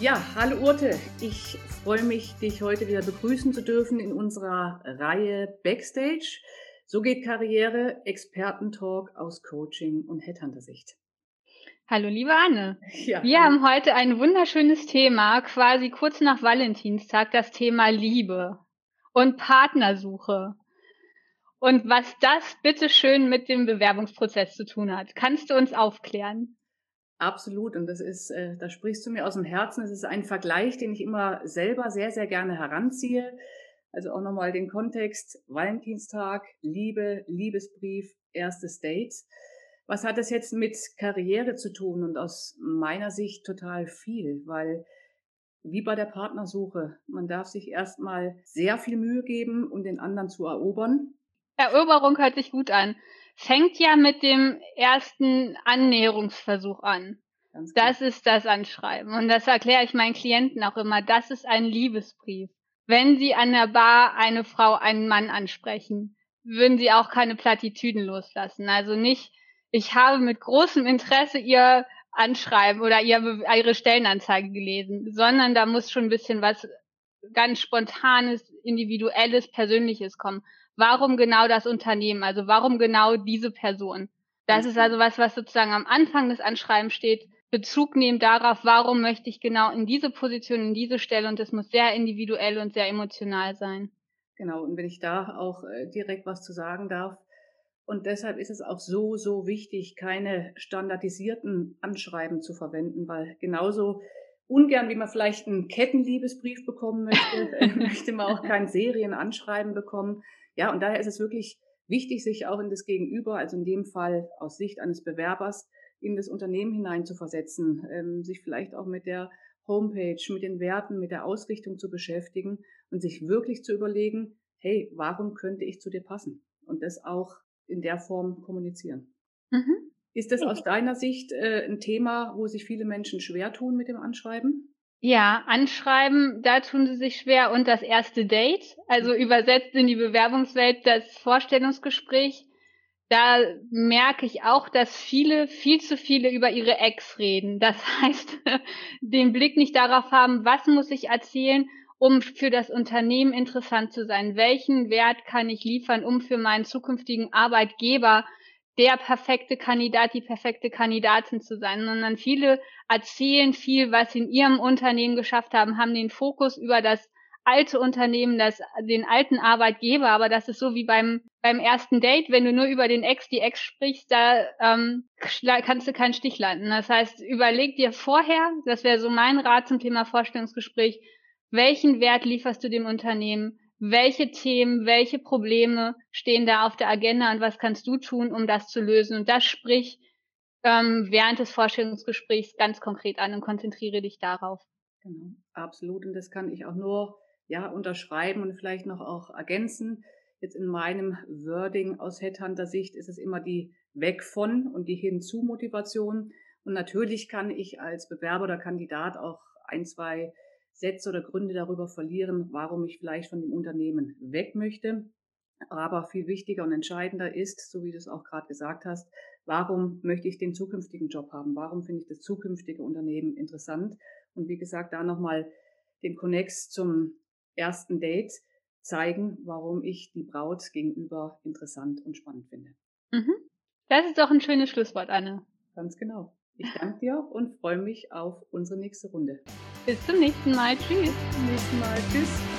Ja, hallo Urte. Ich freue mich, dich heute wieder begrüßen zu dürfen in unserer Reihe Backstage. So geht Karriere, Expertentalk aus Coaching und Headhunter-Sicht. Hallo, liebe Anne. Ja, Wir hallo. haben heute ein wunderschönes Thema, quasi kurz nach Valentinstag, das Thema Liebe und Partnersuche. Und was das bitteschön mit dem Bewerbungsprozess zu tun hat. Kannst du uns aufklären? Absolut. Und das ist, äh, da sprichst du mir aus dem Herzen. Es ist ein Vergleich, den ich immer selber sehr, sehr gerne heranziehe. Also auch nochmal den Kontext. Valentinstag, Liebe, Liebesbrief, erstes Date. Was hat das jetzt mit Karriere zu tun? Und aus meiner Sicht total viel, weil wie bei der Partnersuche, man darf sich erstmal sehr viel Mühe geben, um den anderen zu erobern. Eroberung hört sich gut an fängt ja mit dem ersten Annäherungsversuch an. Das ist das Anschreiben. Und das erkläre ich meinen Klienten auch immer. Das ist ein Liebesbrief. Wenn Sie an der Bar eine Frau, einen Mann ansprechen, würden Sie auch keine Plattitüden loslassen. Also nicht, ich habe mit großem Interesse Ihr Anschreiben oder Ihre Stellenanzeige gelesen, sondern da muss schon ein bisschen was ganz Spontanes, Individuelles, Persönliches kommen warum genau das Unternehmen, also warum genau diese Person. Das ist also was, was sozusagen am Anfang des Anschreibens steht, Bezug nehmen darauf, warum möchte ich genau in diese Position, in diese Stelle und das muss sehr individuell und sehr emotional sein. Genau, und wenn ich da auch äh, direkt was zu sagen darf, und deshalb ist es auch so, so wichtig, keine standardisierten Anschreiben zu verwenden, weil genauso ungern, wie man vielleicht einen Kettenliebesbrief bekommen möchte, möchte man auch kein Serienanschreiben bekommen. Ja, und daher ist es wirklich wichtig, sich auch in das Gegenüber, also in dem Fall aus Sicht eines Bewerbers, in das Unternehmen hinein zu versetzen, ähm, sich vielleicht auch mit der Homepage, mit den Werten, mit der Ausrichtung zu beschäftigen und sich wirklich zu überlegen, hey, warum könnte ich zu dir passen? Und das auch in der Form kommunizieren. Mhm. Ist das aus deiner Sicht äh, ein Thema, wo sich viele Menschen schwer tun mit dem Anschreiben? Ja, anschreiben, da tun sie sich schwer. Und das erste Date, also übersetzt in die Bewerbungswelt das Vorstellungsgespräch, da merke ich auch, dass viele, viel zu viele über ihre Ex reden. Das heißt, den Blick nicht darauf haben, was muss ich erzählen, um für das Unternehmen interessant zu sein? Welchen Wert kann ich liefern, um für meinen zukünftigen Arbeitgeber der perfekte Kandidat, die perfekte Kandidatin zu sein, sondern viele erzählen viel, was sie in ihrem Unternehmen geschafft haben, haben den Fokus über das alte Unternehmen, das, den alten Arbeitgeber, aber das ist so wie beim, beim ersten Date, wenn du nur über den Ex, die Ex sprichst, da ähm, kannst du keinen Stich landen. Das heißt, überleg dir vorher, das wäre so mein Rat zum Thema Vorstellungsgespräch, welchen Wert lieferst du dem Unternehmen? Welche Themen, welche Probleme stehen da auf der Agenda und was kannst du tun, um das zu lösen. Und das sprich ähm, während des Vorstellungsgesprächs ganz konkret an und konzentriere dich darauf. Genau, absolut. Und das kann ich auch nur ja unterschreiben und vielleicht noch auch ergänzen. Jetzt in meinem Wording aus Headhunter-Sicht ist es immer die Weg von und die Hinzu-Motivation. Und natürlich kann ich als Bewerber oder Kandidat auch ein, zwei Sätze oder Gründe darüber verlieren, warum ich vielleicht von dem Unternehmen weg möchte. Aber viel wichtiger und entscheidender ist, so wie du es auch gerade gesagt hast, warum möchte ich den zukünftigen Job haben? Warum finde ich das zukünftige Unternehmen interessant? Und wie gesagt, da nochmal den Connex zum ersten Date zeigen, warum ich die Braut gegenüber interessant und spannend finde. Mhm. Das ist doch ein schönes Schlusswort, Anne. Ganz genau. Ich danke dir und freue mich auf unsere nächste Runde. Bis zum nächsten Mal. Tschüss. Bis zum nächsten Mal. Tschüss.